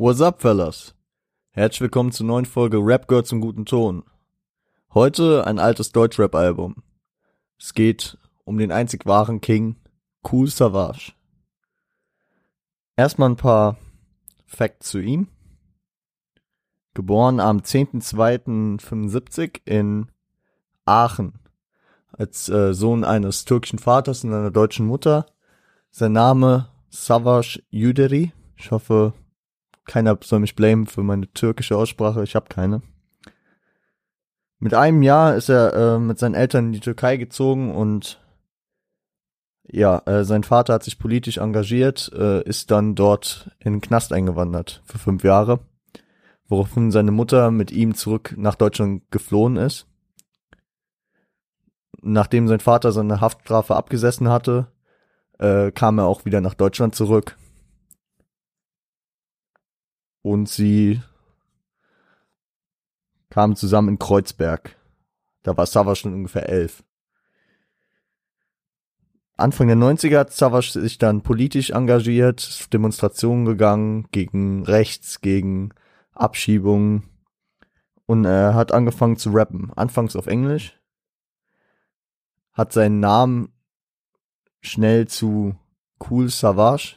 What's up, fellas? Herzlich willkommen zur neuen Folge Rap gehört zum guten Ton. Heute ein altes Deutschrap-Album. Es geht um den einzig wahren King, Cool Savage. Erstmal ein paar Facts zu ihm. Geboren am 10.02.75 in Aachen. Als äh, Sohn eines türkischen Vaters und einer deutschen Mutter. Sein Name Savage Yuderi. Ich hoffe, keiner soll mich blamen für meine türkische Aussprache. Ich habe keine. Mit einem Jahr ist er äh, mit seinen Eltern in die Türkei gezogen und ja, äh, sein Vater hat sich politisch engagiert, äh, ist dann dort in den Knast eingewandert für fünf Jahre, woraufhin seine Mutter mit ihm zurück nach Deutschland geflohen ist. Nachdem sein Vater seine Haftstrafe abgesessen hatte, äh, kam er auch wieder nach Deutschland zurück. Und sie kamen zusammen in Kreuzberg. Da war Sava schon ungefähr elf. Anfang der 90er hat Savas sich dann politisch engagiert, Demonstrationen gegangen gegen Rechts, gegen Abschiebungen und er hat angefangen zu rappen. Anfangs auf Englisch, hat seinen Namen schnell zu Cool Savage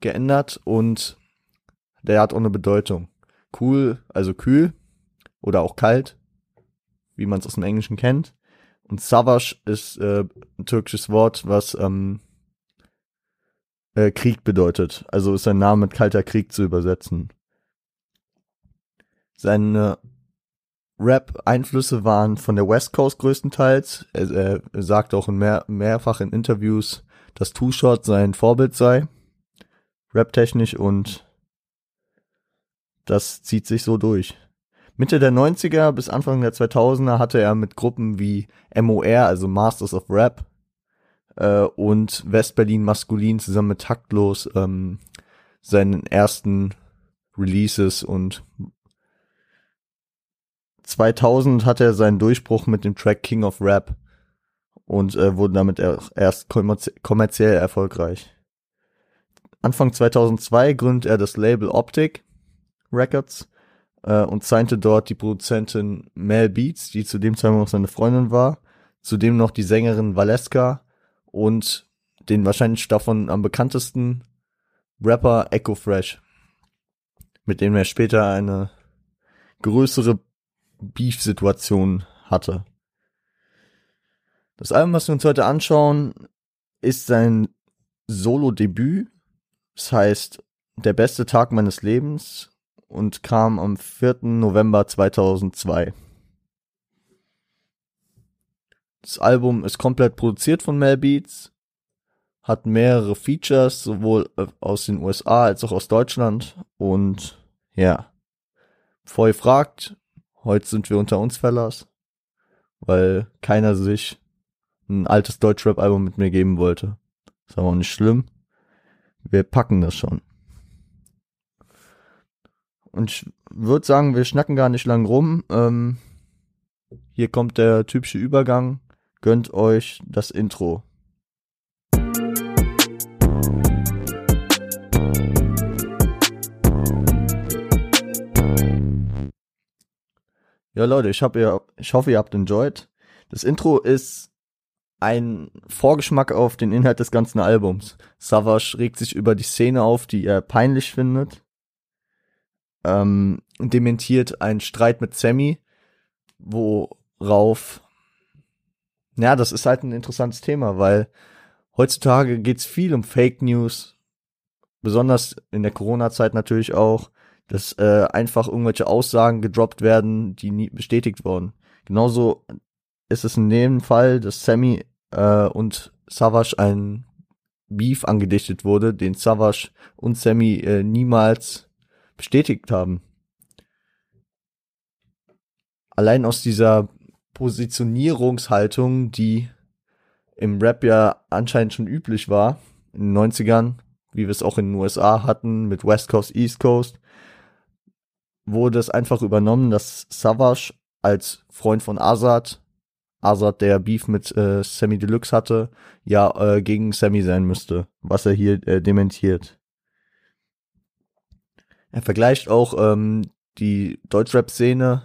geändert und der hat auch eine Bedeutung. Cool, also kühl oder auch kalt, wie man es aus dem Englischen kennt. Und Savage ist äh, ein türkisches Wort, was ähm, äh, Krieg bedeutet. Also ist sein Name mit kalter Krieg zu übersetzen. Seine Rap-Einflüsse waren von der West Coast größtenteils. Er, er sagt auch in mehr, mehrfach in Interviews, dass Two Shot sein Vorbild sei. Rap-technisch und das zieht sich so durch. Mitte der 90er bis Anfang der 2000er hatte er mit Gruppen wie MOR, also Masters of Rap, äh, und Westberlin Maskulin zusammen mit Taktlos ähm, seinen ersten Releases und 2000 hatte er seinen Durchbruch mit dem Track King of Rap und äh, wurde damit erst kommerziell erfolgreich. Anfang 2002 gründet er das Label Optic Records äh, und signte dort die Produzentin Mel Beats, die zu dem Zeitpunkt noch seine Freundin war, zudem noch die Sängerin Valeska und den wahrscheinlich davon am bekanntesten Rapper Echo Fresh, mit dem er später eine größere Beef-Situation hatte. Das Album, was wir uns heute anschauen, ist sein Solo-Debüt. Das heißt, der beste Tag meines Lebens und kam am 4. November 2002. Das Album ist komplett produziert von Mel Beats, hat mehrere Features, sowohl äh, aus den USA als auch aus Deutschland und ja, bevor ihr fragt, heute sind wir unter uns Fellas, weil keiner sich ein altes Deutschrap-Album mit mir geben wollte. Ist aber auch nicht schlimm. Wir packen das schon. Und ich würde sagen, wir schnacken gar nicht lang rum. Ähm, hier kommt der typische Übergang. Gönnt euch das Intro. Ja, Leute, ich, hab ihr, ich hoffe, ihr habt enjoyed. Das Intro ist ein Vorgeschmack auf den Inhalt des ganzen Albums. Savage regt sich über die Szene auf, die er peinlich findet ähm, dementiert einen Streit mit Sammy, worauf, ja, das ist halt ein interessantes Thema, weil heutzutage geht's viel um Fake News, besonders in der Corona-Zeit natürlich auch, dass äh, einfach irgendwelche Aussagen gedroppt werden, die nie bestätigt wurden. Genauso ist es in dem Fall, dass Sammy äh, und Savage ein Beef angedichtet wurde, den Savage und Sammy äh, niemals bestätigt haben. Allein aus dieser Positionierungshaltung, die im Rap ja anscheinend schon üblich war, in den 90ern, wie wir es auch in den USA hatten, mit West Coast, East Coast, wurde es einfach übernommen, dass Savage als Freund von Azad, Azad, der Beef mit äh, Sammy Deluxe hatte, ja äh, gegen Sammy sein müsste, was er hier äh, dementiert. Er vergleicht auch ähm, die Deutschrap-Szene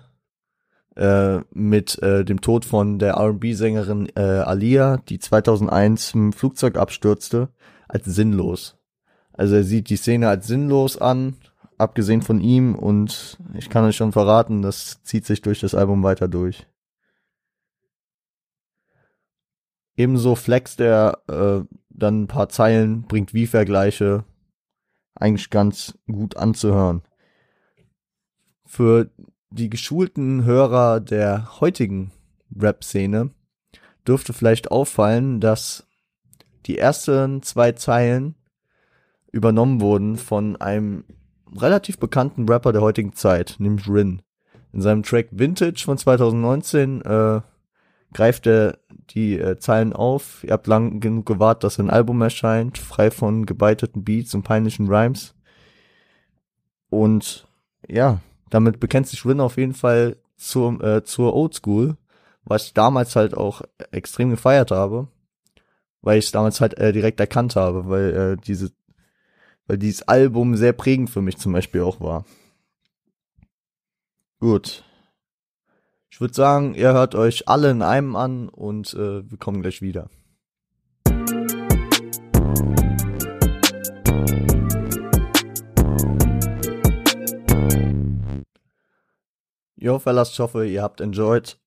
äh, mit äh, dem Tod von der R&B-Sängerin äh, Alia, die 2001 im Flugzeug abstürzte, als sinnlos. Also er sieht die Szene als sinnlos an, abgesehen von ihm und ich kann euch schon verraten, das zieht sich durch das Album weiter durch. Ebenso flext er äh, dann ein paar Zeilen, bringt wie Vergleiche, eigentlich ganz gut anzuhören. Für die geschulten Hörer der heutigen Rap-Szene dürfte vielleicht auffallen, dass die ersten zwei Zeilen übernommen wurden von einem relativ bekannten Rapper der heutigen Zeit, nämlich Rin. In seinem Track Vintage von 2019 äh, greift er die äh, Zeilen auf. Ihr habt lang genug gewartet, dass ein Album erscheint, frei von gebeiteten Beats und peinlichen Rhymes. Und ja, damit bekennt sich Rin auf jeden Fall zur, äh, zur Oldschool, was ich damals halt auch extrem gefeiert habe, weil ich es damals halt äh, direkt erkannt habe, weil äh, diese weil dieses Album sehr prägend für mich zum Beispiel auch war. Gut. Ich würde sagen, ihr hört euch alle in einem an und äh, wir kommen gleich wieder. Jo, Fellas, ich hoffe, ihr habt enjoyed.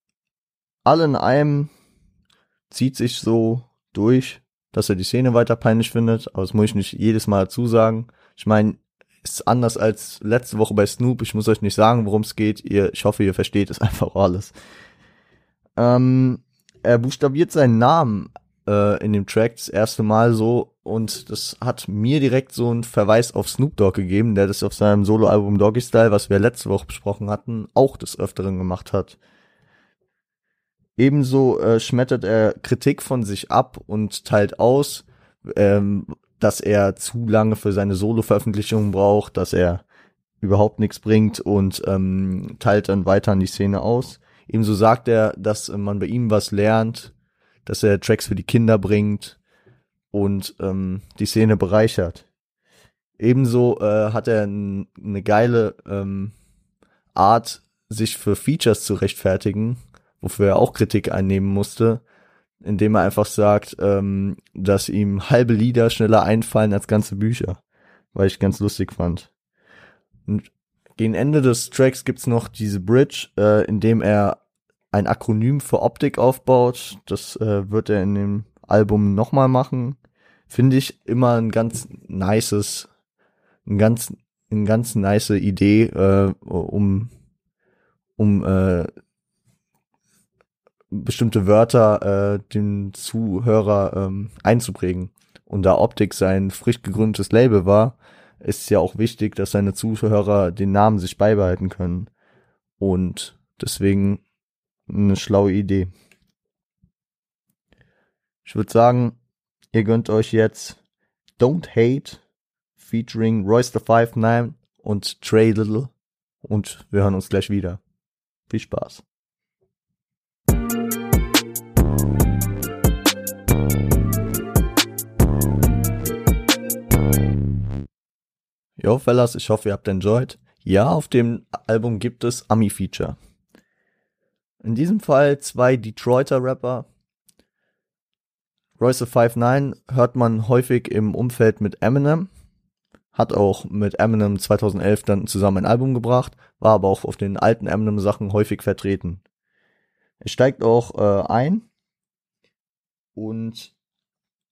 Alle in einem zieht sich so durch dass er die Szene weiter peinlich findet, aber das muss ich nicht jedes Mal dazu sagen. Ich meine, ist anders als letzte Woche bei Snoop. Ich muss euch nicht sagen, worum es geht. Ihr, ich hoffe, ihr versteht es einfach alles. Ähm, er buchstabiert seinen Namen äh, in dem Track das erste Mal so und das hat mir direkt so einen Verweis auf Snoop Dogg gegeben, der das auf seinem Soloalbum Doggy Style, was wir letzte Woche besprochen hatten, auch des Öfteren gemacht hat. Ebenso äh, schmettert er Kritik von sich ab und teilt aus, ähm, dass er zu lange für seine Solo-Veröffentlichungen braucht, dass er überhaupt nichts bringt und ähm, teilt dann weiter an die Szene aus. Ebenso sagt er, dass man bei ihm was lernt, dass er Tracks für die Kinder bringt und ähm, die Szene bereichert. Ebenso äh, hat er eine geile ähm, Art, sich für Features zu rechtfertigen wofür er auch Kritik einnehmen musste, indem er einfach sagt, ähm, dass ihm halbe Lieder schneller einfallen als ganze Bücher, weil ich ganz lustig fand. Und gegen Ende des Tracks gibt's noch diese Bridge, äh, in dem er ein Akronym für Optik aufbaut. Das äh, wird er in dem Album nochmal machen. Finde ich immer ein ganz nices, ein ganz, ein ganz nice Idee, äh, um, um äh, bestimmte Wörter äh, dem Zuhörer ähm, einzuprägen. Und da Optik sein frisch gegründetes Label war, ist es ja auch wichtig, dass seine Zuhörer den Namen sich beibehalten können. Und deswegen eine schlaue Idee. Ich würde sagen, ihr gönnt euch jetzt Don't Hate featuring Royce the Five Nine und Trey Little und wir hören uns gleich wieder. Viel Spaß. Jo, Fellas, ich hoffe, ihr habt enjoyed. Ja, auf dem Album gibt es Ami-Feature. In diesem Fall zwei Detroiter Rapper. Royce 59 hört man häufig im Umfeld mit Eminem. Hat auch mit Eminem 2011 dann zusammen ein Album gebracht, war aber auch auf den alten Eminem Sachen häufig vertreten. Er steigt auch äh, ein und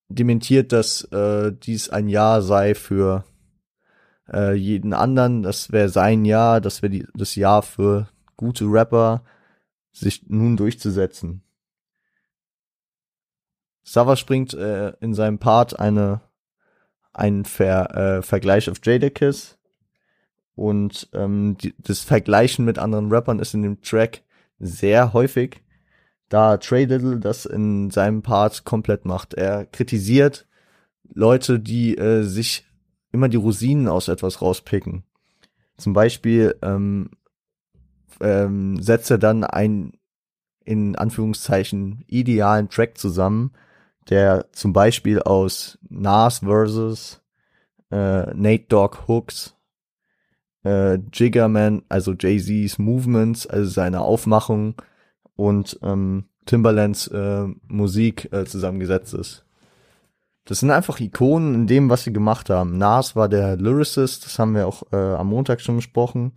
dementiert, dass äh, dies ein Jahr sei für äh, jeden anderen. Das wäre sein Jahr, das wäre das Jahr für gute Rapper, sich nun durchzusetzen. Sava springt äh, in seinem Part eine einen Ver, äh, Vergleich auf Jadakiss und ähm, die, das Vergleichen mit anderen Rappern ist in dem Track sehr häufig, da Trey Little das in seinem Part komplett macht. Er kritisiert Leute, die äh, sich immer die Rosinen aus etwas rauspicken. Zum Beispiel ähm, ähm, setzt er dann einen in Anführungszeichen idealen Track zusammen, der zum Beispiel aus Nas versus äh, Nate Dogg Hooks äh, Jiggerman, also Jay-Z's Movements, also seine Aufmachung und ähm, Timbalands äh, Musik äh, zusammengesetzt ist. Das sind einfach Ikonen in dem, was sie gemacht haben. Nas war der Lyricist, das haben wir auch äh, am Montag schon besprochen.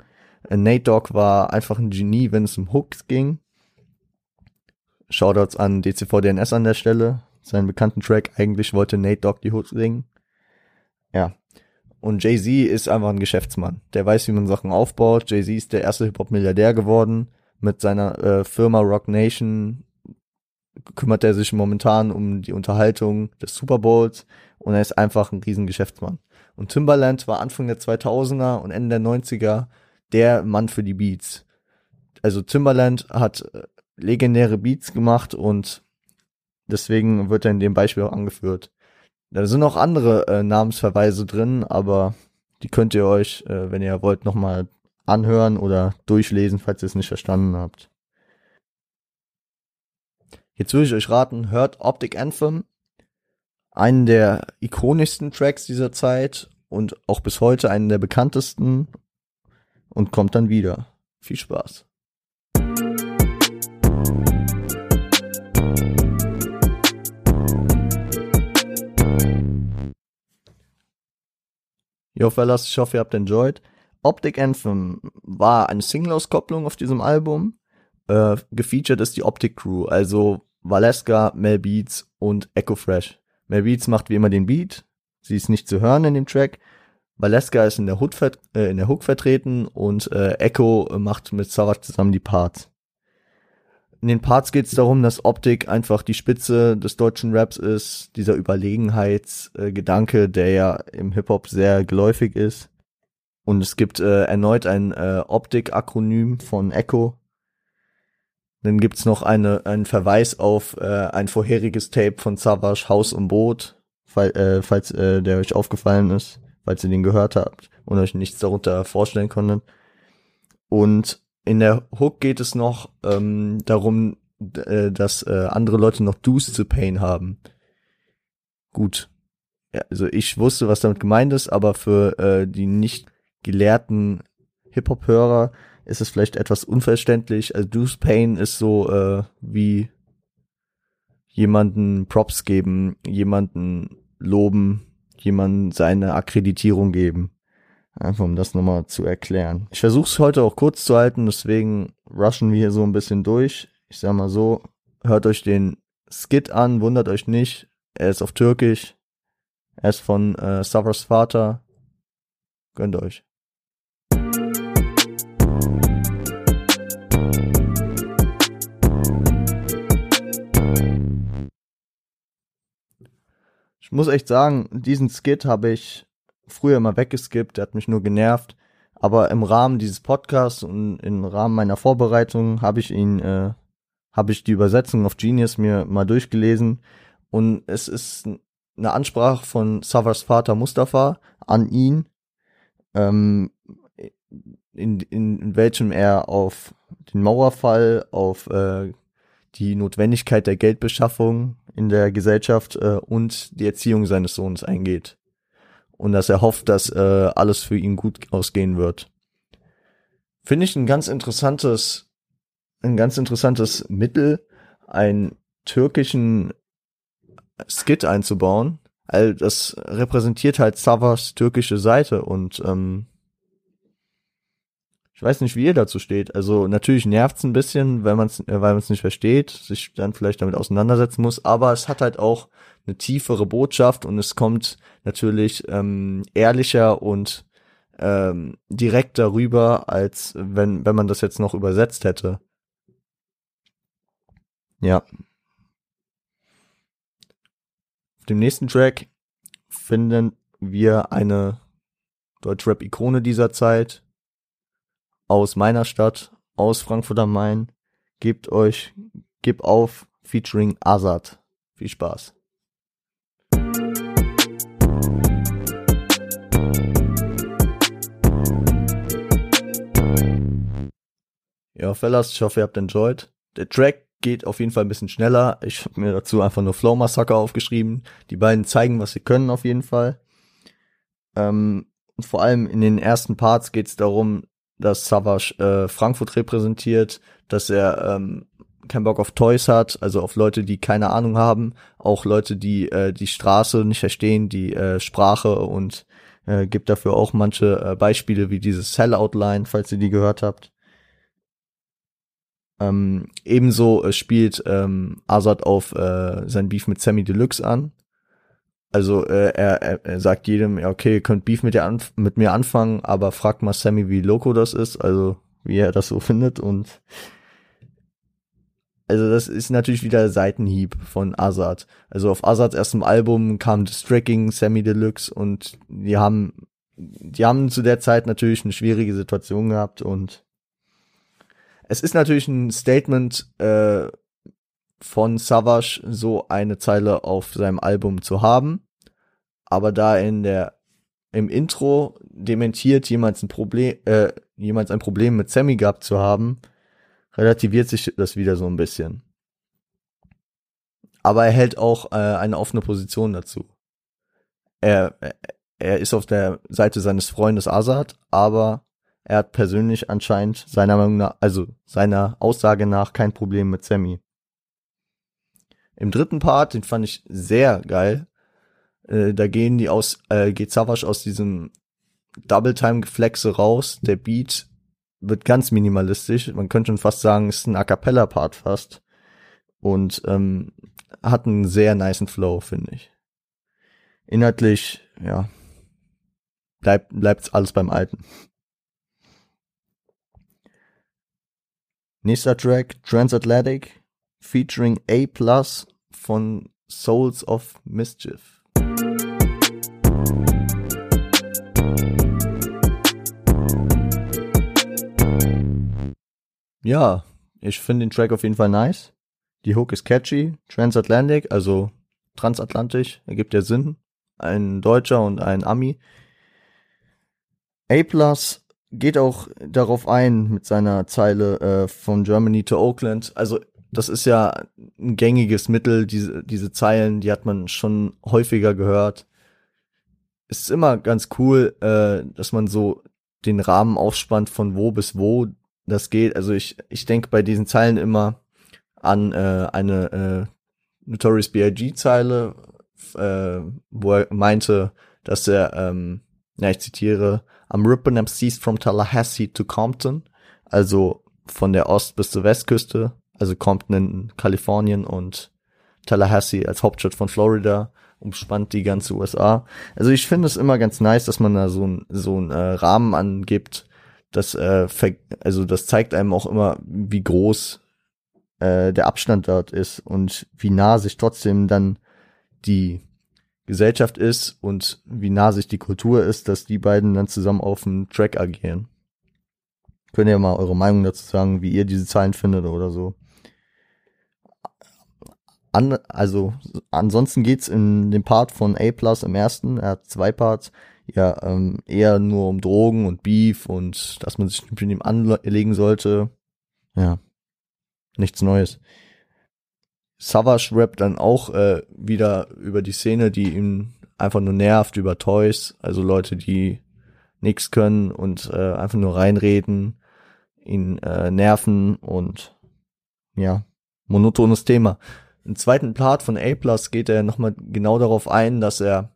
Äh, Nate Dogg war einfach ein Genie, wenn es um Hooks ging. Shoutouts an DCVDNS an der Stelle. Seinen bekannten Track, eigentlich wollte Nate Dogg die Hooks singen. Ja. Und Jay-Z ist einfach ein Geschäftsmann. Der weiß, wie man Sachen aufbaut. Jay-Z ist der erste Hip-Hop-Milliardär geworden. Mit seiner äh, Firma Rock Nation kümmert er sich momentan um die Unterhaltung des Super Bowls und er ist einfach ein Riesengeschäftsmann. Und Timbaland war Anfang der 2000er und Ende der 90er der Mann für die Beats. Also Timbaland hat äh, legendäre Beats gemacht und deswegen wird er in dem Beispiel auch angeführt. Da sind auch andere äh, Namensverweise drin, aber die könnt ihr euch, äh, wenn ihr wollt, nochmal anhören oder durchlesen, falls ihr es nicht verstanden habt. Jetzt würde ich euch raten, hört Optic Anthem, einen der ikonischsten Tracks dieser Zeit und auch bis heute einen der bekanntesten und kommt dann wieder. Viel Spaß. Yo Fellas, ich hoffe, ihr habt enjoyed. Optic Anthem war eine Single-Auskopplung auf diesem Album. Äh, gefeatured ist die Optic Crew, also Valeska, Mel Beats und Echo Fresh. Mel Beats macht wie immer den Beat. Sie ist nicht zu hören in dem Track. Valeska ist in der, Hook, äh, in der Hook vertreten und äh, Echo macht mit Savage zusammen die Parts. In den Parts geht es darum, dass Optik einfach die Spitze des deutschen Raps ist, dieser Überlegenheitsgedanke, äh, der ja im Hip-Hop sehr geläufig ist. Und es gibt äh, erneut ein äh, Optik-Akronym von Echo. Dann gibt's noch eine, einen Verweis auf äh, ein vorheriges Tape von Savage, Haus und Boot, fall, äh, falls äh, der euch aufgefallen ist, falls ihr den gehört habt und euch nichts darunter vorstellen konntet. Und in der Hook geht es noch ähm, darum, äh, dass äh, andere Leute noch Dues zu Pain haben. Gut. Ja, also ich wusste, was damit gemeint ist, aber für äh, die nicht gelehrten Hip-Hop-Hörer ist es vielleicht etwas unverständlich. Also Dues Pain ist so äh, wie jemanden Props geben, jemanden loben, jemanden seine Akkreditierung geben. Einfach um das nochmal zu erklären. Ich versuche es heute auch kurz zu halten, deswegen rushen wir hier so ein bisschen durch. Ich sag mal so, hört euch den Skit an, wundert euch nicht. Er ist auf Türkisch. Er ist von äh, Savars Vater. Gönnt euch. Muss echt sagen, diesen Skit habe ich früher immer weggeskippt, der hat mich nur genervt. Aber im Rahmen dieses Podcasts und im Rahmen meiner Vorbereitung habe ich ihn, äh, habe ich die Übersetzung auf Genius mir mal durchgelesen. Und es ist eine Ansprache von Savars Vater Mustafa an ihn, ähm, in, in, in welchem er auf den Mauerfall, auf äh, die Notwendigkeit der Geldbeschaffung in der Gesellschaft äh, und die Erziehung seines Sohnes eingeht und dass er hofft, dass äh, alles für ihn gut ausgehen wird. Finde ich ein ganz interessantes, ein ganz interessantes Mittel, einen türkischen Skit einzubauen. All das repräsentiert halt Savas türkische Seite und ähm, ich weiß nicht, wie ihr dazu steht. Also natürlich nervt's ein bisschen, wenn man's, äh, weil man es nicht versteht, sich dann vielleicht damit auseinandersetzen muss. Aber es hat halt auch eine tiefere Botschaft und es kommt natürlich ähm, ehrlicher und ähm, direkt darüber, als wenn wenn man das jetzt noch übersetzt hätte. Ja. Auf dem nächsten Track finden wir eine Deutschrap-Ikone dieser Zeit, aus meiner Stadt, aus Frankfurt am Main. Gebt euch, gib auf, featuring Azad. Viel Spaß. Ja, Fellas, ich hoffe, ihr habt enjoyed. Der Track geht auf jeden Fall ein bisschen schneller. Ich habe mir dazu einfach nur Flow Massacre aufgeschrieben. Die beiden zeigen, was sie können auf jeden Fall. Ähm, vor allem in den ersten Parts geht es darum, dass Savage äh, Frankfurt repräsentiert, dass er ähm, keinen Bock auf Toys hat, also auf Leute, die keine Ahnung haben, auch Leute, die äh, die Straße nicht verstehen, die äh, Sprache und äh, gibt dafür auch manche äh, Beispiele wie diese Sellout-Line, falls ihr die gehört habt. Ähm, ebenso äh, spielt ähm, Azad auf äh, sein Beef mit Sammy Deluxe an. Also äh, er, er, sagt jedem, ja okay, ihr könnt Beef mit, dir mit mir anfangen, aber fragt mal Sammy, wie loco das ist, also wie er das so findet und also das ist natürlich wieder Seitenhieb von Azad. Also auf Azads erstem Album kam Distracking, Sammy Deluxe und die haben, die haben zu der Zeit natürlich eine schwierige Situation gehabt und es ist natürlich ein Statement äh, von Savage, so eine Zeile auf seinem Album zu haben, aber da in der im Intro dementiert jemand ein Problem, äh, jemand ein Problem mit Sammy gehabt zu haben, relativiert sich das wieder so ein bisschen. Aber er hält auch äh, eine offene Position dazu. Er, er ist auf der Seite seines Freundes Azad, aber er hat persönlich anscheinend seiner Meinung nach, also seiner Aussage nach kein Problem mit Sammy. Im dritten Part, den fand ich sehr geil. Äh, da gehen die aus, äh, geht Savage aus diesem Double Time Geflexe raus. Der Beat wird ganz minimalistisch. Man könnte schon fast sagen, es ist ein A cappella Part fast. Und ähm, hat einen sehr niceen Flow, finde ich. Inhaltlich, ja, bleibt bleibt's alles beim Alten. Nächster Track, Transatlantic, featuring A Plus von Souls of Mischief. Ja, ich finde den Track auf jeden Fall nice. Die Hook ist catchy, Transatlantic, also transatlantisch, ergibt ja Sinn. Ein Deutscher und ein Ami. A geht auch darauf ein mit seiner Zeile äh, von Germany to Oakland. Also das ist ja ein gängiges Mittel, diese, diese Zeilen, die hat man schon häufiger gehört. Es ist immer ganz cool, äh, dass man so den Rahmen aufspannt von wo bis wo das geht. Also ich, ich denke bei diesen Zeilen immer an äh, eine äh, Notorious B.I.G. äh, wo er meinte, dass er, ähm, ja, ich zitiere, am ripping am seas from Tallahassee to Compton, also von der Ost- bis zur Westküste, also Compton in Kalifornien und Tallahassee als Hauptstadt von Florida umspannt die ganze USA. Also ich finde es immer ganz nice, dass man da so ein so ein äh, Rahmen angibt, das, äh, also das zeigt einem auch immer, wie groß äh, der Abstand dort ist und wie nah sich trotzdem dann die Gesellschaft ist und wie nah sich die Kultur ist, dass die beiden dann zusammen auf dem Track agieren. Könnt ihr mal eure Meinung dazu sagen, wie ihr diese Zahlen findet oder so. An, also ansonsten geht's in dem Part von A Plus im ersten, er hat zwei Parts, ja ähm, eher nur um Drogen und Beef und dass man sich mit ihm anlegen sollte. Ja, nichts Neues. Savage rappt dann auch äh, wieder über die Szene, die ihn einfach nur nervt, über Toys, also Leute, die nichts können und äh, einfach nur reinreden, ihn äh, nerven und ja, monotones Thema. Im zweiten Part von A Plus geht er nochmal genau darauf ein, dass er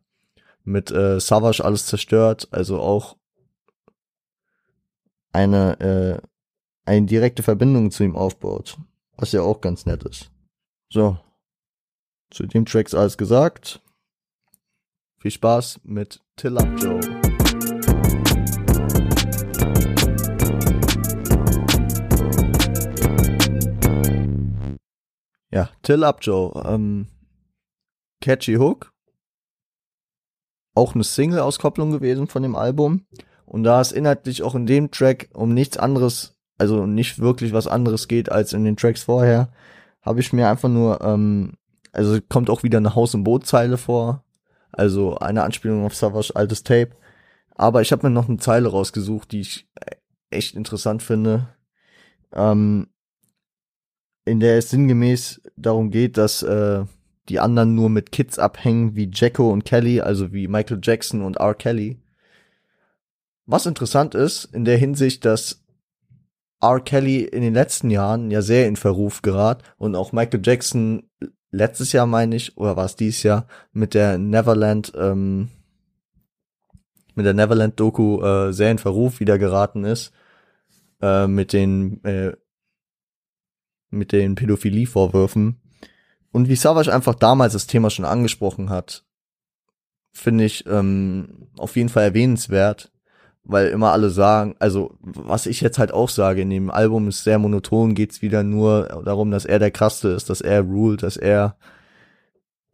mit äh, Savage alles zerstört, also auch eine, äh, eine direkte Verbindung zu ihm aufbaut, was ja auch ganz nett ist. So, zu dem Track ist alles gesagt. Viel Spaß mit Till Up Joe. Ja, Till Up Joe. Ähm, catchy Hook auch eine Single-Auskopplung gewesen von dem Album. Und da es inhaltlich auch in dem Track um nichts anderes, also nicht wirklich was anderes geht als in den Tracks vorher, habe ich mir einfach nur, ähm, also kommt auch wieder eine Haus- und Boot-Zeile vor. Also eine Anspielung auf Savage altes Tape. Aber ich habe mir noch eine Zeile rausgesucht, die ich echt interessant finde. Ähm, in der es sinngemäß darum geht, dass äh, die anderen nur mit Kids abhängen wie Jacko und Kelly, also wie Michael Jackson und R. Kelly. Was interessant ist, in der Hinsicht, dass R. Kelly in den letzten Jahren ja sehr in Verruf gerat und auch Michael Jackson letztes Jahr meine ich, oder war es dieses Jahr, mit der Neverland, ähm, mit der Neverland-Doku äh, sehr in Verruf wieder geraten ist, äh, mit den, äh, mit den Pädophilie-Vorwürfen. Und wie Savage einfach damals das Thema schon angesprochen hat, finde ich ähm, auf jeden Fall erwähnenswert, weil immer alle sagen, also was ich jetzt halt auch sage, in dem Album ist sehr monoton, geht's wieder nur darum, dass er der Krasse ist, dass er ruled, dass er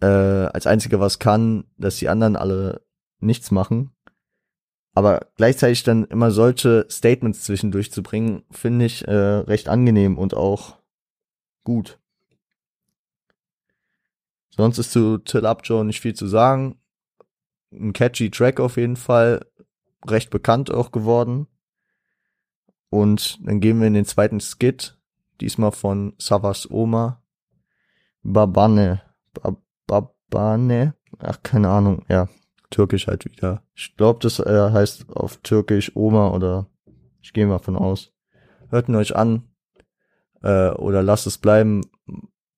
äh, als einziger was kann, dass die anderen alle nichts machen. Aber gleichzeitig dann immer solche Statements zwischendurch zu bringen, finde ich äh, recht angenehm und auch gut. Sonst ist zu Till Upjoe nicht viel zu sagen. Ein catchy Track auf jeden Fall, recht bekannt auch geworden. Und dann gehen wir in den zweiten Skit, diesmal von Savas Oma. Babane. Babane? Ach, keine Ahnung, ja. Türkisch halt wieder. Ich glaube, das äh, heißt auf Türkisch Oma oder ich gehe mal von aus. Hört ihn euch an äh, oder lasst es bleiben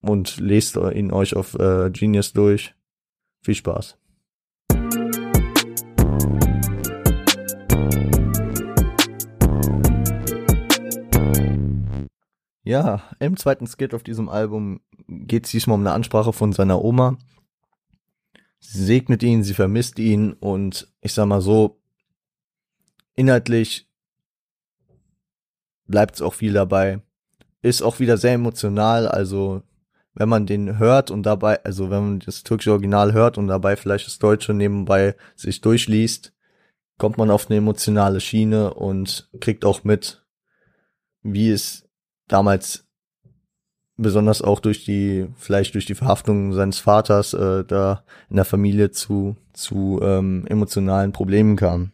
und lest ihn euch auf äh, Genius durch. Viel Spaß. Ja, im zweiten Skit auf diesem Album geht es diesmal um eine Ansprache von seiner Oma. Sie segnet ihn, sie vermisst ihn und ich sag mal so, inhaltlich bleibt es auch viel dabei. Ist auch wieder sehr emotional, also wenn man den hört und dabei, also wenn man das türkische Original hört und dabei vielleicht das Deutsche nebenbei sich durchliest, kommt man auf eine emotionale Schiene und kriegt auch mit, wie es damals besonders auch durch die, vielleicht durch die Verhaftung seines Vaters äh, da in der Familie zu, zu ähm, emotionalen Problemen kam.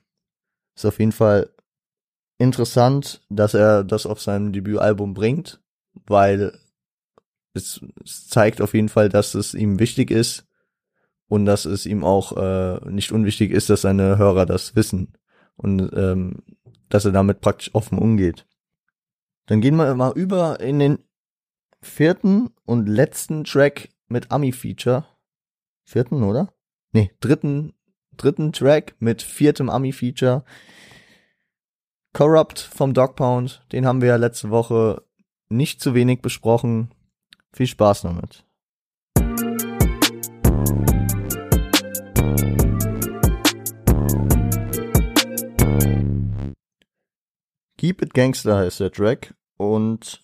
Ist auf jeden Fall interessant, dass er das auf seinem Debütalbum bringt, weil es, es zeigt auf jeden Fall, dass es ihm wichtig ist und dass es ihm auch äh, nicht unwichtig ist, dass seine Hörer das wissen und ähm, dass er damit praktisch offen umgeht. Dann gehen wir mal über in den vierten und letzten Track mit Ami-Feature. Vierten, oder? Nee, dritten, dritten Track mit viertem Ami-Feature. Corrupt vom Dog Pound, den haben wir ja letzte Woche nicht zu wenig besprochen. Viel Spaß damit. Keep It Gangster heißt der Track und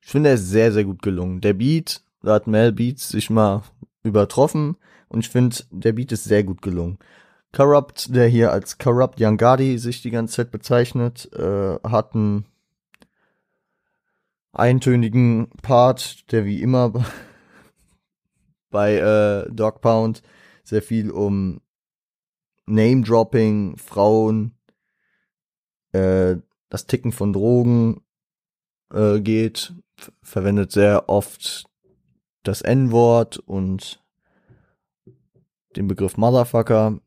ich finde er ist sehr, sehr gut gelungen. Der Beat, da hat Mel Beats sich mal übertroffen und ich finde, der Beat ist sehr gut gelungen. Corrupt, der hier als Corrupt Young Guardi sich die ganze Zeit bezeichnet, äh, hat einen eintönigen Part, der wie immer bei äh, Dog Pound sehr viel um Name-Dropping, Frauen, äh, das Ticken von Drogen äh, geht, verwendet sehr oft das N-Wort und den Begriff Motherfucker.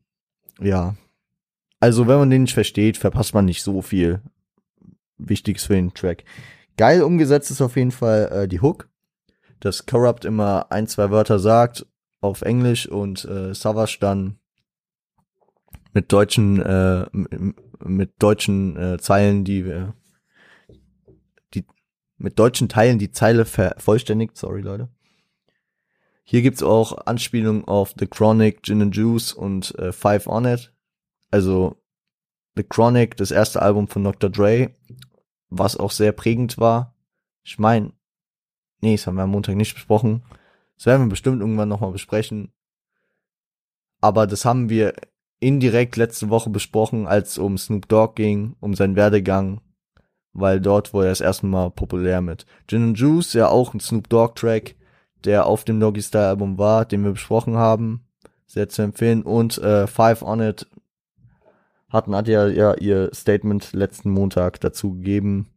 Ja. Also, wenn man den nicht versteht, verpasst man nicht so viel Wichtiges für den Track. Geil umgesetzt ist auf jeden Fall äh, die Hook, dass Corrupt immer ein, zwei Wörter sagt auf Englisch und äh, Savage dann mit deutschen äh, mit deutschen äh, Zeilen, die wir die mit deutschen Teilen die Zeile vervollständigt. Sorry Leute. Hier gibt's auch Anspielungen auf The Chronic, Gin and Juice und äh, Five on It. Also The Chronic, das erste Album von Dr. Dre, was auch sehr prägend war. Ich meine, nee, das haben wir am Montag nicht besprochen. Das werden wir bestimmt irgendwann nochmal besprechen. Aber das haben wir indirekt letzte Woche besprochen, als es um Snoop Dogg ging, um seinen Werdegang, weil dort wurde er das erste Mal populär mit. Gin and Juice, ja auch ein Snoop Dogg Track, der auf dem Doggy Style Album war, den wir besprochen haben, sehr zu empfehlen und äh, Five on It hatten hat ja, ja ihr Statement letzten Montag dazu gegeben,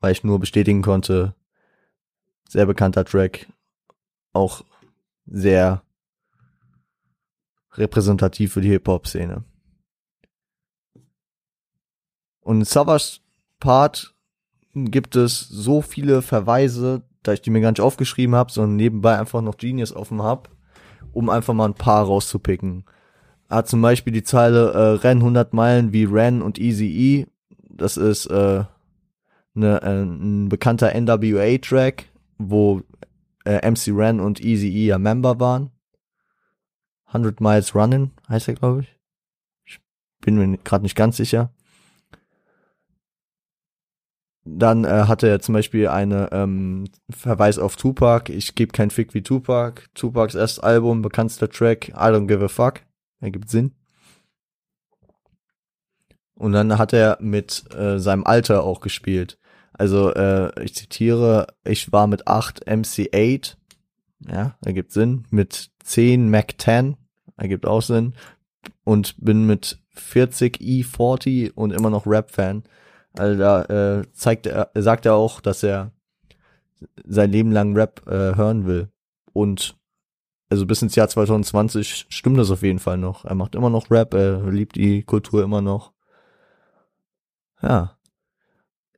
weil ich nur bestätigen konnte, sehr bekannter Track, auch sehr repräsentativ für die Hip-Hop-Szene. Und in Savage Part gibt es so viele Verweise, da ich die mir gar nicht aufgeschrieben habe, sondern nebenbei einfach noch Genius offen hab, um einfach mal ein paar rauszupicken. Hat zum Beispiel die Zeile äh, Renn 100 Meilen wie Ren und Easy E. Das ist äh, ne, äh, ein bekannter NWA-Track, wo äh, MC Ren und Easy E ja Member waren. 100 Miles Running heißt er, glaube ich. Ich bin mir gerade nicht ganz sicher. Dann äh, hatte er zum Beispiel eine ähm, Verweis auf Tupac. Ich gebe kein Fick wie Tupac. Tupacs erstes Album, bekanntester Track, I don't give a fuck. Ergibt Sinn. Und dann hat er mit äh, seinem Alter auch gespielt. Also äh, ich zitiere, ich war mit 8 MC8, ja, ergibt Sinn, mit 10 Mac 10, ergibt auch Sinn, und bin mit 40 E40 und immer noch Rap-Fan. Also da äh, zeigt er, sagt er auch, dass er sein Leben lang Rap äh, hören will. Und also bis ins Jahr 2020 stimmt das auf jeden Fall noch. Er macht immer noch Rap, er liebt die Kultur immer noch. Ja.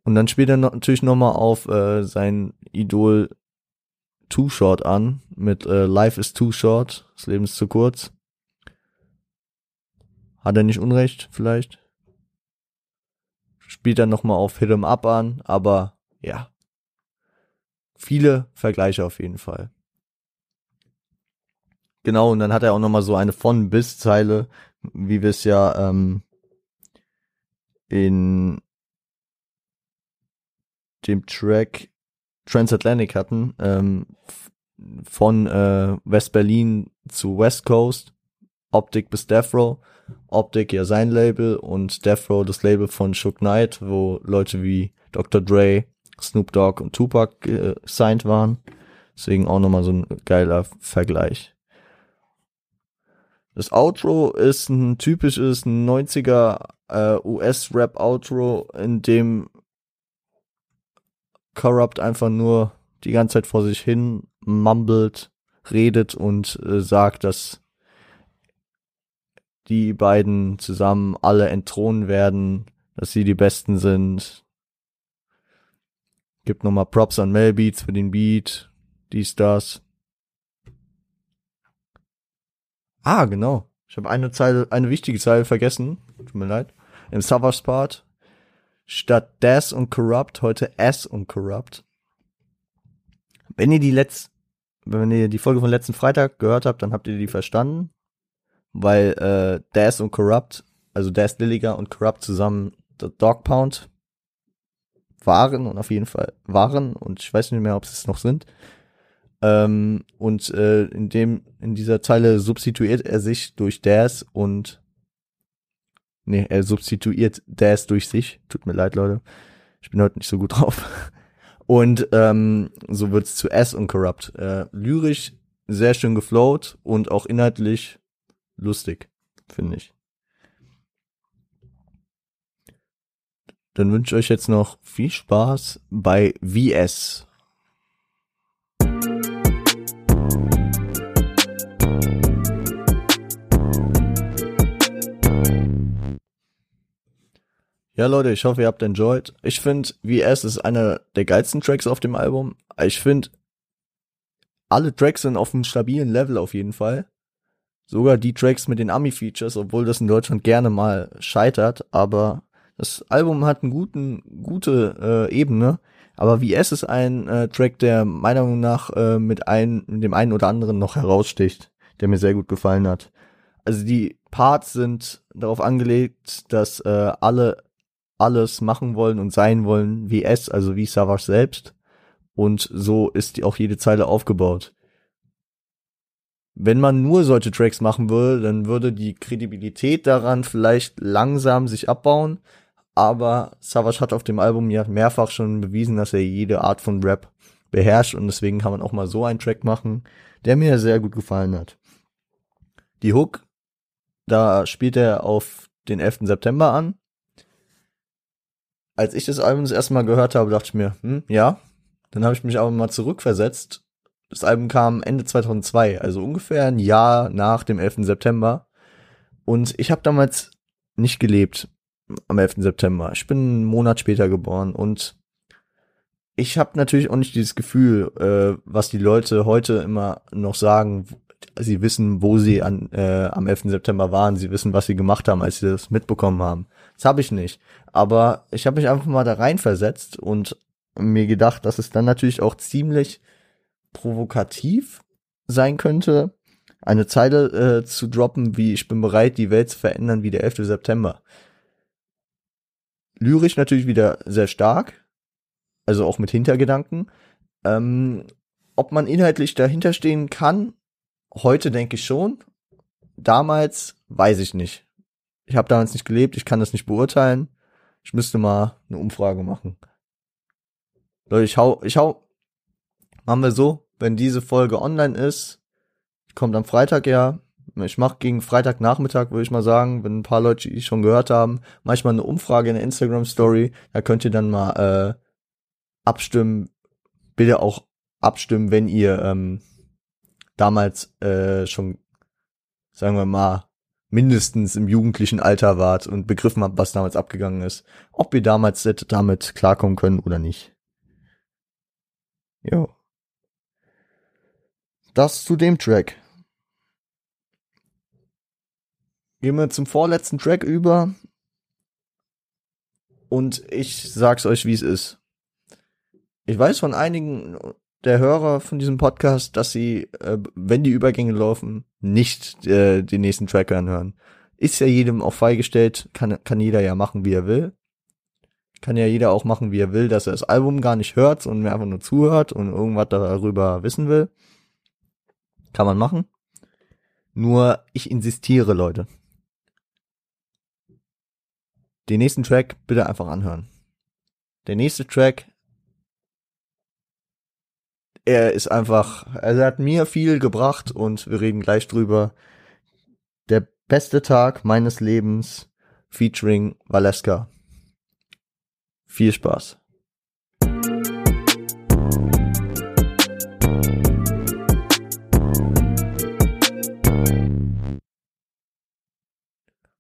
Und dann spielt er noch, natürlich nochmal auf äh, sein Idol Too Short an mit äh, Life is too short, das Leben ist zu kurz. Hat er nicht Unrecht, vielleicht? Spielt er nochmal auf Hit 'em Up an, aber ja. Viele Vergleiche auf jeden Fall. Genau, und dann hat er auch nochmal so eine von bis Zeile, wie wir es ja ähm, in dem Track Transatlantic hatten, ähm, von äh, West-Berlin zu West Coast, Optik bis Death Row. Optik ja sein Label und Death Row das Label von Shook Knight, wo Leute wie Dr. Dre, Snoop Dogg und Tupac äh, signed waren. Deswegen auch nochmal so ein geiler Vergleich. Das Outro ist ein typisches 90er äh, US-Rap-Outro, in dem Corrupt einfach nur die ganze Zeit vor sich hin mumbelt, redet und äh, sagt, dass die beiden zusammen alle entthronen werden, dass sie die Besten sind. Gibt nochmal Props an Mel Beats für den Beat, dies, das. Ah, genau. Ich habe eine Zeile, eine wichtige Zeile vergessen. Tut mir leid. Im Savage Part. Statt Das und Corrupt heute S und Corrupt. Wenn ihr die letzt, wenn ihr die Folge von letzten Freitag gehört habt, dann habt ihr die verstanden weil äh, Daz und Corrupt, also Daz Lilliger und Corrupt zusammen Dog Pound waren und auf jeden Fall waren und ich weiß nicht mehr, ob sie es noch sind. Ähm, und äh, in dem in dieser Zeile substituiert er sich durch Daz und nee, er substituiert Daz durch sich. Tut mir leid, Leute. Ich bin heute nicht so gut drauf. Und ähm, so wird's zu S und Corrupt. Äh, lyrisch sehr schön geflowt und auch inhaltlich lustig, finde ich. Dann wünsche ich euch jetzt noch viel Spaß bei VS. Ja, Leute, ich hoffe, ihr habt enjoyed. Ich finde, VS ist einer der geilsten Tracks auf dem Album. Ich finde, alle Tracks sind auf einem stabilen Level auf jeden Fall. Sogar die Tracks mit den Ami-Features, obwohl das in Deutschland gerne mal scheitert, aber das Album hat eine guten, gute äh, Ebene. Aber VS ist ein äh, Track, der meiner Meinung nach äh, mit, ein, dem einen oder anderen noch heraussticht, der mir sehr gut gefallen hat. Also die Parts sind darauf angelegt, dass äh, alle alles machen wollen und sein wollen wie es, also wie Savage selbst. Und so ist die auch jede Zeile aufgebaut wenn man nur solche Tracks machen würde, dann würde die Kredibilität daran vielleicht langsam sich abbauen. Aber Savage hat auf dem Album ja mehrfach schon bewiesen, dass er jede Art von Rap beherrscht und deswegen kann man auch mal so einen Track machen, der mir sehr gut gefallen hat. Die Hook, da spielt er auf den 11. September an. Als ich das Album das erste Mal gehört habe, dachte ich mir, hm, ja. Dann habe ich mich aber mal zurückversetzt das Album kam Ende 2002, also ungefähr ein Jahr nach dem 11. September. Und ich habe damals nicht gelebt. am 11. September. Ich bin einen Monat später geboren und ich habe natürlich auch nicht dieses Gefühl, äh, was die Leute heute immer noch sagen. Sie wissen, wo sie an, äh, am 11. September waren. Sie wissen, was sie gemacht haben, als sie das mitbekommen haben. Das habe ich nicht. Aber ich habe mich einfach mal da reinversetzt und mir gedacht, dass es dann natürlich auch ziemlich provokativ sein könnte, eine Zeile äh, zu droppen, wie ich bin bereit, die Welt zu verändern wie der 11. September. Lyrisch natürlich wieder sehr stark, also auch mit Hintergedanken. Ähm, ob man inhaltlich dahinter stehen kann, heute denke ich schon. Damals weiß ich nicht. Ich habe damals nicht gelebt, ich kann das nicht beurteilen. Ich müsste mal eine Umfrage machen. Leute, ich hau, ich hau, machen wir so, wenn diese Folge online ist, kommt am Freitag ja, ich mache gegen Freitagnachmittag, würde ich mal sagen, wenn ein paar Leute die schon gehört haben, manchmal eine Umfrage in der Instagram Story, da könnt ihr dann mal äh, abstimmen, bitte auch abstimmen, wenn ihr ähm, damals äh, schon, sagen wir mal, mindestens im jugendlichen Alter wart und begriffen habt, was damals abgegangen ist, ob ihr damals damit klarkommen können oder nicht. Jo. Das zu dem Track. Gehen wir zum vorletzten Track über. Und ich sag's euch, wie es ist. Ich weiß von einigen der Hörer von diesem Podcast, dass sie, äh, wenn die Übergänge laufen, nicht äh, den nächsten Track anhören. Ist ja jedem auch freigestellt, kann, kann jeder ja machen, wie er will. Kann ja jeder auch machen, wie er will, dass er das Album gar nicht hört und mir einfach nur zuhört und irgendwas darüber wissen will. Kann man machen. Nur ich insistiere, Leute. Den nächsten Track bitte einfach anhören. Der nächste Track er ist einfach, also er hat mir viel gebracht und wir reden gleich drüber. Der beste Tag meines Lebens featuring Valeska. Viel Spaß.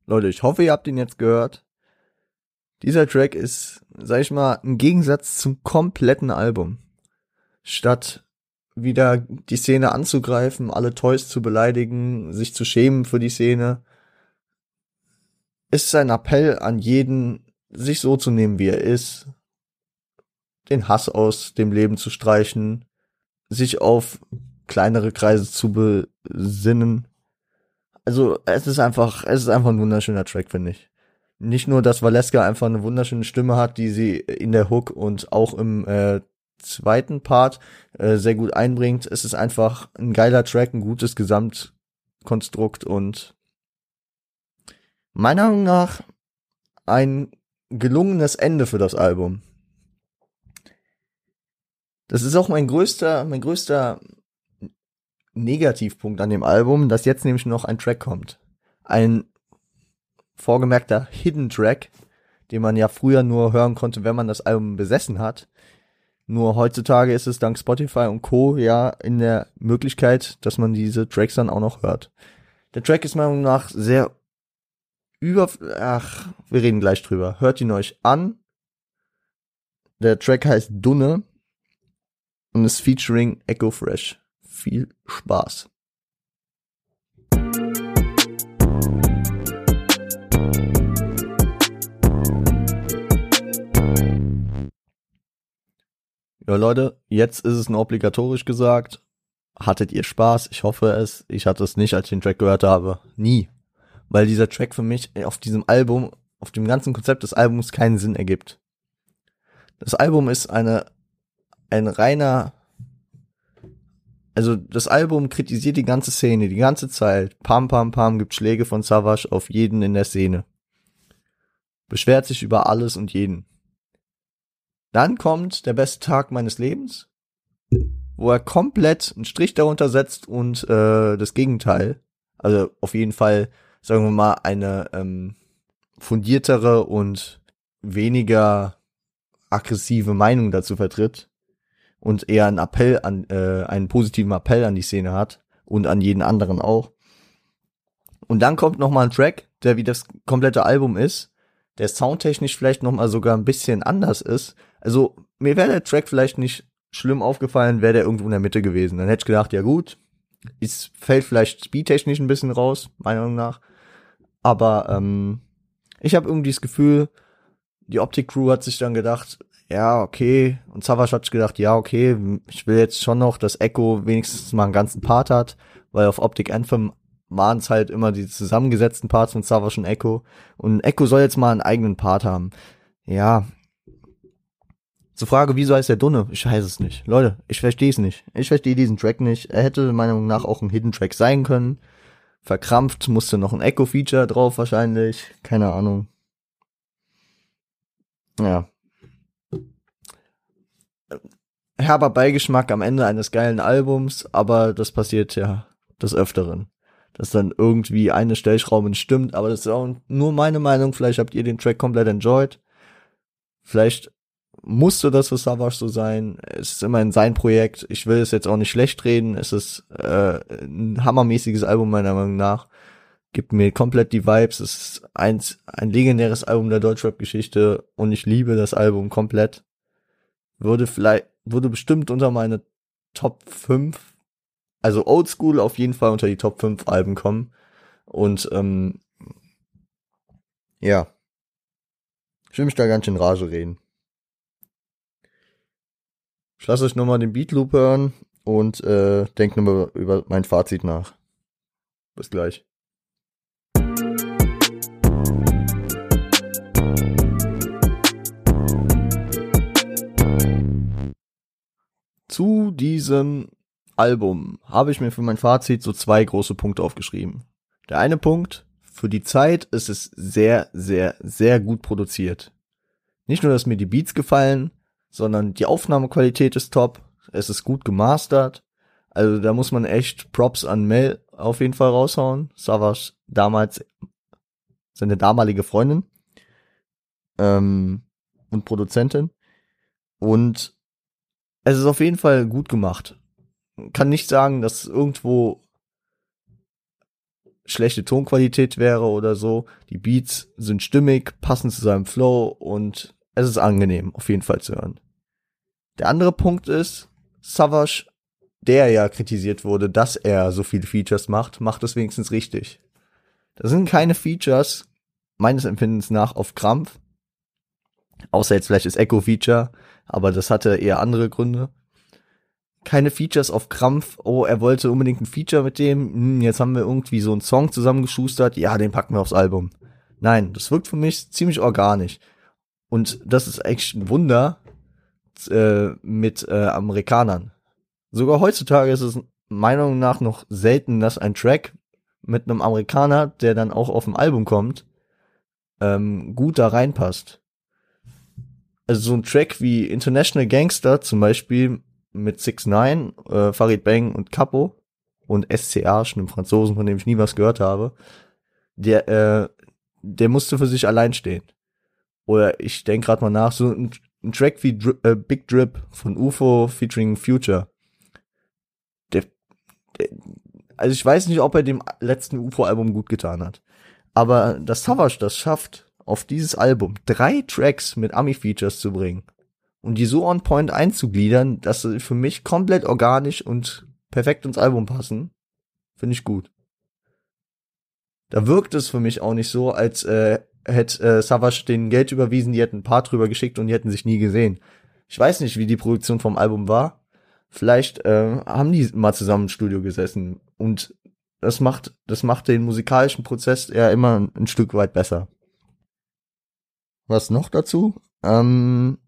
Leute, ich hoffe, ihr habt ihn jetzt gehört. Dieser Track ist, sag ich mal, ein Gegensatz zum kompletten Album statt wieder die Szene anzugreifen, alle Toys zu beleidigen, sich zu schämen für die Szene, ist sein Appell an jeden, sich so zu nehmen, wie er ist, den Hass aus dem Leben zu streichen, sich auf kleinere Kreise zu besinnen. Also es ist einfach, es ist einfach ein wunderschöner Track, finde ich. Nicht nur, dass Valeska einfach eine wunderschöne Stimme hat, die sie in der Hook und auch im äh, zweiten Part äh, sehr gut einbringt. Es ist einfach ein geiler Track, ein gutes Gesamtkonstrukt und meiner Meinung nach ein gelungenes Ende für das Album. Das ist auch mein größter, mein größter Negativpunkt an dem Album, dass jetzt nämlich noch ein Track kommt. Ein vorgemerkter Hidden Track, den man ja früher nur hören konnte, wenn man das Album besessen hat. Nur heutzutage ist es dank Spotify und Co. ja in der Möglichkeit, dass man diese Tracks dann auch noch hört. Der Track ist meiner Meinung nach sehr über, ach, wir reden gleich drüber. Hört ihn euch an. Der Track heißt Dunne und ist featuring Echo Fresh. Viel Spaß. Ja, Leute, jetzt ist es nur obligatorisch gesagt. Hattet ihr Spaß? Ich hoffe es. Ich hatte es nicht, als ich den Track gehört habe. Nie. Weil dieser Track für mich auf diesem Album, auf dem ganzen Konzept des Albums keinen Sinn ergibt. Das Album ist eine, ein reiner, also das Album kritisiert die ganze Szene, die ganze Zeit. Pam, pam, pam, gibt Schläge von Savage auf jeden in der Szene. Beschwert sich über alles und jeden. Dann kommt der beste Tag meines Lebens, wo er komplett einen Strich darunter setzt und äh, das Gegenteil, also auf jeden Fall, sagen wir mal, eine ähm, fundiertere und weniger aggressive Meinung dazu vertritt und eher einen Appell an, äh, einen positiven Appell an die Szene hat und an jeden anderen auch. Und dann kommt noch mal ein Track, der wie das komplette Album ist, der soundtechnisch vielleicht noch mal sogar ein bisschen anders ist. Also mir wäre der Track vielleicht nicht schlimm aufgefallen, wäre der irgendwo in der Mitte gewesen. Dann hätte ich gedacht, ja gut, es fällt vielleicht speedtechnisch ein bisschen raus, meiner Meinung nach. Aber ähm, ich habe irgendwie das Gefühl, die Optik-Crew hat sich dann gedacht, ja, okay. Und Savage hat gedacht, ja, okay, ich will jetzt schon noch, dass Echo wenigstens mal einen ganzen Part hat, weil auf Optic Anthem waren es halt immer die zusammengesetzten Parts von Savage und Echo. Und Echo soll jetzt mal einen eigenen Part haben. Ja. Zur Frage, wieso heißt der Dunne? Ich weiß es nicht. Leute, ich verstehe es nicht. Ich verstehe diesen Track nicht. Er hätte meiner Meinung nach auch ein Hidden Track sein können. Verkrampft, musste noch ein Echo-Feature drauf wahrscheinlich. Keine Ahnung. Ja. Herber Beigeschmack am Ende eines geilen Albums, aber das passiert ja des Öfteren dass dann irgendwie eine Stellschraube nicht stimmt, aber das ist auch nur meine Meinung. Vielleicht habt ihr den Track komplett enjoyed. Vielleicht musste das für Savage so sein. Es ist immerhin sein Projekt. Ich will es jetzt auch nicht schlecht reden. Es ist äh, ein hammermäßiges Album meiner Meinung nach. Gibt mir komplett die Vibes. Es ist eins, ein legendäres Album der Deutschrap-Geschichte und ich liebe das Album komplett. Würde vielleicht, würde bestimmt unter meine Top 5 also Oldschool auf jeden Fall unter die Top 5 Alben kommen. Und ähm, ja. Ich will mich da ganz schön Rage reden. Ich lasse euch nochmal den Beatloop hören und äh, denkt nochmal über mein Fazit nach. Bis gleich. Zu diesem Album habe ich mir für mein Fazit so zwei große Punkte aufgeschrieben. Der eine Punkt, für die Zeit ist es sehr, sehr, sehr gut produziert. Nicht nur, dass mir die Beats gefallen, sondern die Aufnahmequalität ist top, es ist gut gemastert. Also da muss man echt Props an Mel auf jeden Fall raushauen. Savage damals seine damalige Freundin ähm, und Produzentin. Und es ist auf jeden Fall gut gemacht kann nicht sagen, dass irgendwo schlechte Tonqualität wäre oder so. Die Beats sind stimmig, passen zu seinem Flow und es ist angenehm, auf jeden Fall zu hören. Der andere Punkt ist, Savage, der ja kritisiert wurde, dass er so viele Features macht, macht es wenigstens richtig. Das sind keine Features, meines Empfindens nach, auf Krampf. Außer jetzt vielleicht das Echo-Feature, aber das hatte eher andere Gründe keine Features auf Krampf. Oh, er wollte unbedingt ein Feature mit dem. Hm, jetzt haben wir irgendwie so einen Song zusammengeschustert. Ja, den packen wir aufs Album. Nein, das wirkt für mich ziemlich organisch. Und das ist echt ein Wunder äh, mit äh, Amerikanern. Sogar heutzutage ist es meiner Meinung nach noch selten, dass ein Track mit einem Amerikaner, der dann auch auf dem Album kommt, ähm, gut da reinpasst. Also so ein Track wie International Gangster zum Beispiel mit 6 9 äh, Farid Bang und Capo und SCA, schon einem Franzosen, von dem ich nie was gehört habe, der, äh, der musste für sich allein stehen. Oder ich denke gerade mal nach, so ein, ein Track wie Dri äh, Big Drip von UFO featuring Future. Der, der, also ich weiß nicht, ob er dem letzten UFO-Album gut getan hat. Aber dass Savage das schafft, auf dieses Album drei Tracks mit Ami-Features zu bringen und die so on point einzugliedern, dass sie für mich komplett organisch und perfekt ins Album passen, finde ich gut. Da wirkt es für mich auch nicht so, als äh, hätte äh, Savage den Geld überwiesen, die hätten ein paar drüber geschickt und die hätten sich nie gesehen. Ich weiß nicht, wie die Produktion vom Album war. Vielleicht äh, haben die mal zusammen im Studio gesessen und das macht, das macht den musikalischen Prozess eher immer ein, ein Stück weit besser. Was noch dazu? Ähm,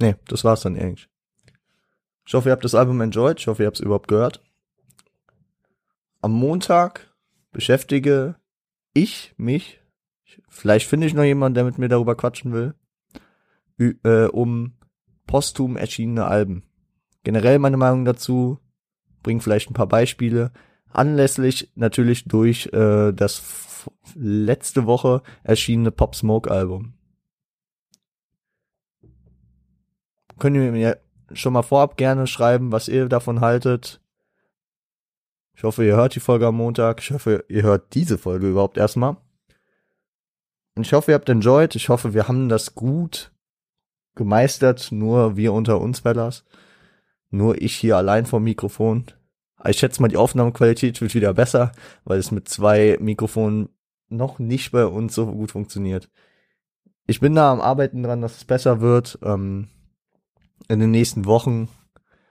Nee, das war's dann eigentlich. Ich hoffe, ihr habt das Album enjoyed. Ich hoffe, ihr habt es überhaupt gehört. Am Montag beschäftige ich mich, vielleicht finde ich noch jemanden, der mit mir darüber quatschen will, äh, um posthum erschienene Alben. Generell meine Meinung dazu, bring vielleicht ein paar Beispiele. Anlässlich natürlich durch äh, das letzte Woche erschienene Pop Smoke Album. könnt ihr mir schon mal vorab gerne schreiben, was ihr davon haltet. Ich hoffe, ihr hört die Folge am Montag. Ich hoffe, ihr hört diese Folge überhaupt erstmal. ich hoffe, ihr habt enjoyed. Ich hoffe, wir haben das gut gemeistert. Nur wir unter uns, Fellas. Nur ich hier allein vom Mikrofon. Ich schätze mal, die Aufnahmequalität wird wieder besser, weil es mit zwei Mikrofonen noch nicht bei uns so gut funktioniert. Ich bin da am Arbeiten dran, dass es besser wird. Ähm, in den nächsten Wochen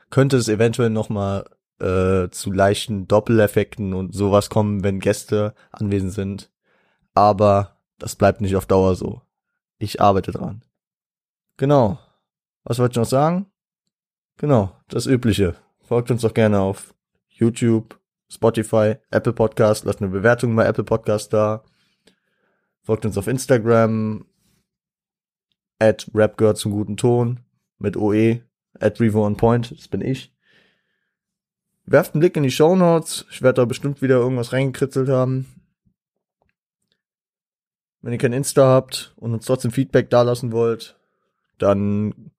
könnte es eventuell noch mal äh, zu leichten Doppeleffekten und sowas kommen, wenn Gäste anwesend sind. Aber das bleibt nicht auf Dauer so. Ich arbeite dran. Genau. Was wollte ich noch sagen? Genau, das Übliche. Folgt uns doch gerne auf YouTube, Spotify, Apple Podcast. Lasst eine Bewertung bei Apple Podcast da. Folgt uns auf Instagram. At Rap gehört zum guten Ton. Mit OE. At Revo on Point. Das bin ich. Werft einen Blick in die Show Notes. Ich werde da bestimmt wieder irgendwas reingekritzelt haben. Wenn ihr kein Insta habt und uns trotzdem Feedback dalassen wollt, dann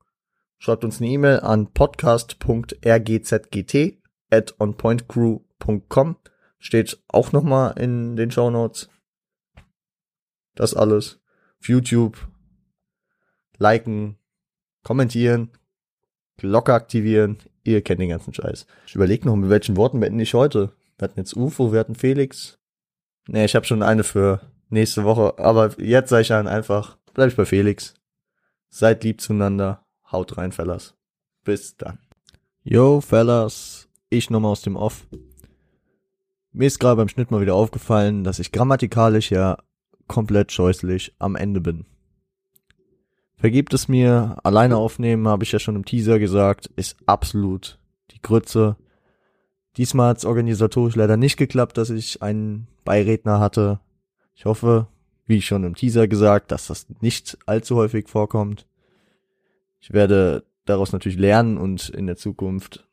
schreibt uns eine E-Mail an podcast.rgzgt at onpointcrew.com. Steht auch nochmal in den Show Notes. Das alles. Auf YouTube. Liken, kommentieren, Glocke aktivieren. Ihr kennt den ganzen Scheiß. Ich überlege noch, mit welchen Worten beende ich heute. Wir hatten jetzt UFO, wir hatten Felix. Nee, ich habe schon eine für nächste Woche. Aber jetzt sage ich dann einfach, bleib ich bei Felix. Seid lieb zueinander. Haut rein, Fellas. Bis dann. Yo, Fellas. Ich nochmal aus dem Off. Mir ist gerade beim Schnitt mal wieder aufgefallen, dass ich grammatikalisch ja komplett scheußlich am Ende bin. Vergibt es mir, alleine aufnehmen, habe ich ja schon im Teaser gesagt, ist absolut die Grütze. Diesmal hat es organisatorisch leider nicht geklappt, dass ich einen Beiredner hatte. Ich hoffe, wie schon im Teaser gesagt, dass das nicht allzu häufig vorkommt. Ich werde daraus natürlich lernen und in der Zukunft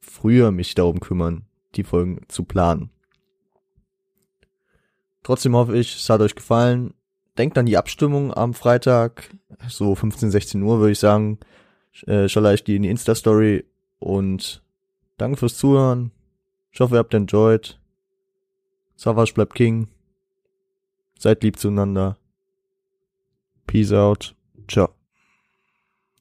früher mich darum kümmern, die Folgen zu planen. Trotzdem hoffe ich, es hat euch gefallen. Denkt an die Abstimmung am Freitag, so 15, 16 Uhr würde ich sagen. Äh, ich die in die Insta-Story und danke fürs Zuhören. Ich hoffe, ihr habt enjoyed. Savage bleibt King. Seid lieb zueinander. Peace out. Ciao.